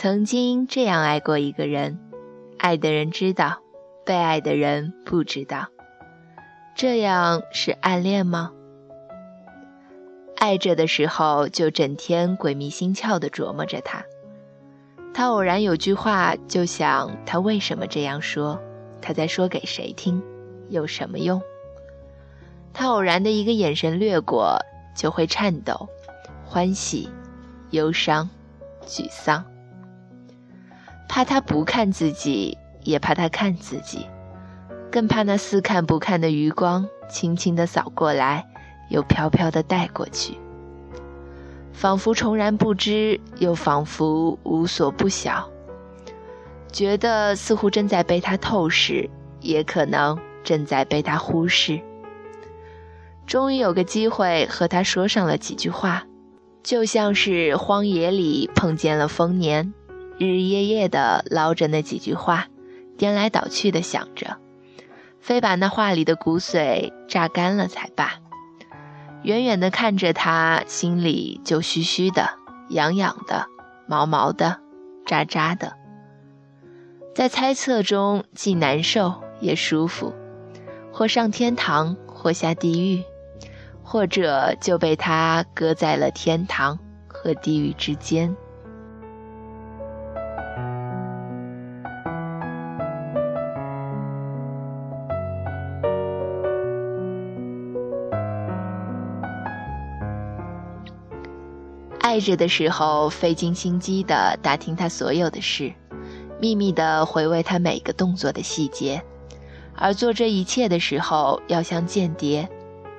曾经这样爱过一个人，爱的人知道，被爱的人不知道，这样是暗恋吗？爱着的时候就整天鬼迷心窍地琢磨着他，他偶然有句话就想他为什么这样说，他在说给谁听，有什么用？他偶然的一个眼神掠过就会颤抖，欢喜、忧伤、沮丧，怕他不看自己，也怕他看自己，更怕那似看不看的余光轻轻地扫过来。又飘飘地带过去，仿佛重然不知，又仿佛无所不晓，觉得似乎正在被他透视，也可能正在被他忽视。终于有个机会和他说上了几句话，就像是荒野里碰见了丰年，日日夜夜地捞着那几句话，颠来倒去地想着，非把那话里的骨髓榨干了才罢。远远地看着他，心里就虚虚的、痒痒的、毛毛的、扎扎的，在猜测中既难受也舒服，或上天堂，或下地狱，或者就被他搁在了天堂和地狱之间。爱着的时候，费尽心机地打听他所有的事，秘密地回味他每个动作的细节；而做这一切的时候，要像间谍，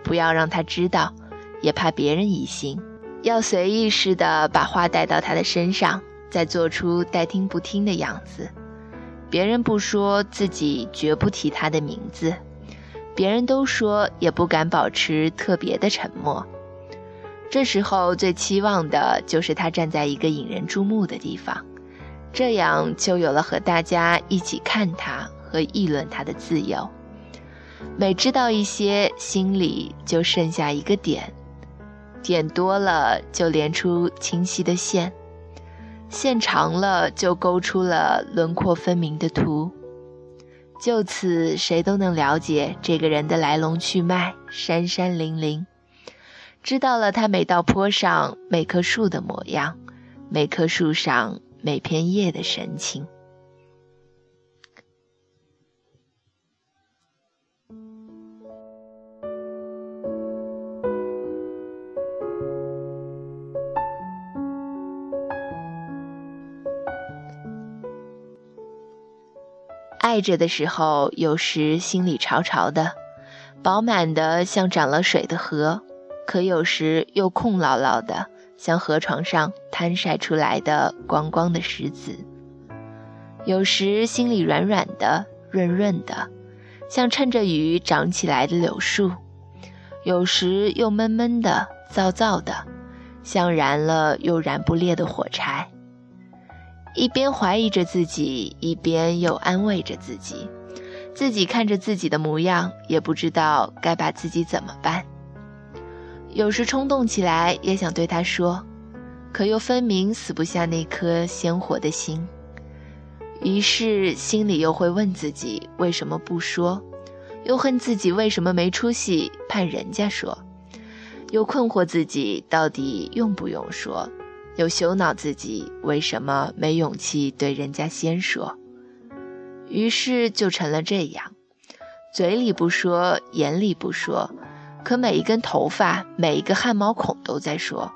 不要让他知道，也怕别人疑心，要随意似的把话带到他的身上，再做出待听不听的样子。别人不说，自己绝不提他的名字；别人都说，也不敢保持特别的沉默。这时候最期望的就是他站在一个引人注目的地方，这样就有了和大家一起看他和议论他的自由。每知道一些，心里就剩下一个点，点多了就连出清晰的线，线长了就勾出了轮廓分明的图。就此，谁都能了解这个人的来龙去脉，山山林林。知道了他每道坡上每棵树的模样，每棵树上每片叶的神情。爱着的时候，有时心里潮潮的，饱满的像涨了水的河。可有时又空落落的，像河床上摊晒出来的光光的石子；有时心里软软的、润润的，像趁着雨长起来的柳树；有时又闷闷的、燥燥的，像燃了又燃不烈的火柴。一边怀疑着自己，一边又安慰着自己。自己看着自己的模样，也不知道该把自己怎么办。有时冲动起来也想对他说，可又分明死不下那颗鲜活的心。于是心里又会问自己为什么不说，又恨自己为什么没出息，盼人家说，又困惑自己到底用不用说，又羞恼自己为什么没勇气对人家先说。于是就成了这样，嘴里不说，眼里不说。可每一根头发，每一个汗毛孔都在说，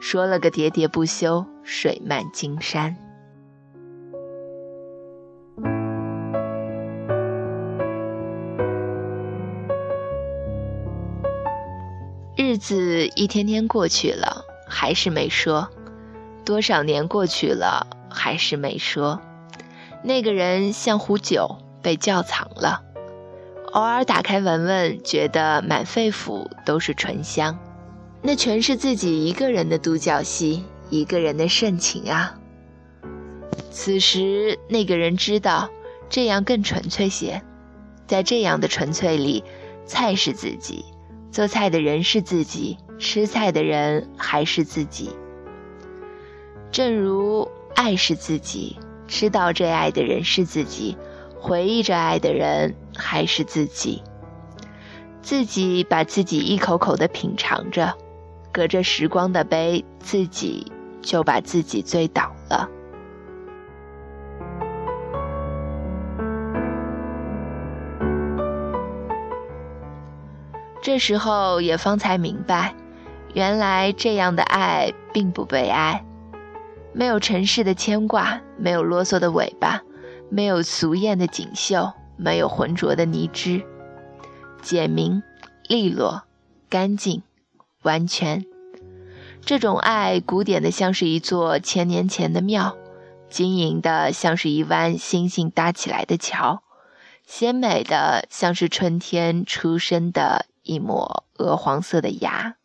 说了个喋喋不休，水漫金山。日子一天天过去了，还是没说；多少年过去了，还是没说。那个人像壶酒，被窖藏了。偶尔打开闻闻，觉得满肺腑都是醇香，那全是自己一个人的独角戏，一个人的盛情啊。此时那个人知道，这样更纯粹些，在这样的纯粹里，菜是自己，做菜的人是自己，吃菜的人还是自己。正如。爱是自己，知道这爱的人是自己，回忆着爱的人还是自己。自己把自己一口口的品尝着，隔着时光的杯，自己就把自己醉倒了。这时候也方才明白，原来这样的爱并不悲哀，没有尘世的牵挂，没有啰嗦的尾巴，没有俗艳的锦绣，没有浑浊的泥汁，简明、利落、干净、完全。这种爱，古典的像是一座千年前的庙，晶莹的像是一弯星星搭起来的桥，鲜美的像是春天出生的。一抹鹅黄色的芽。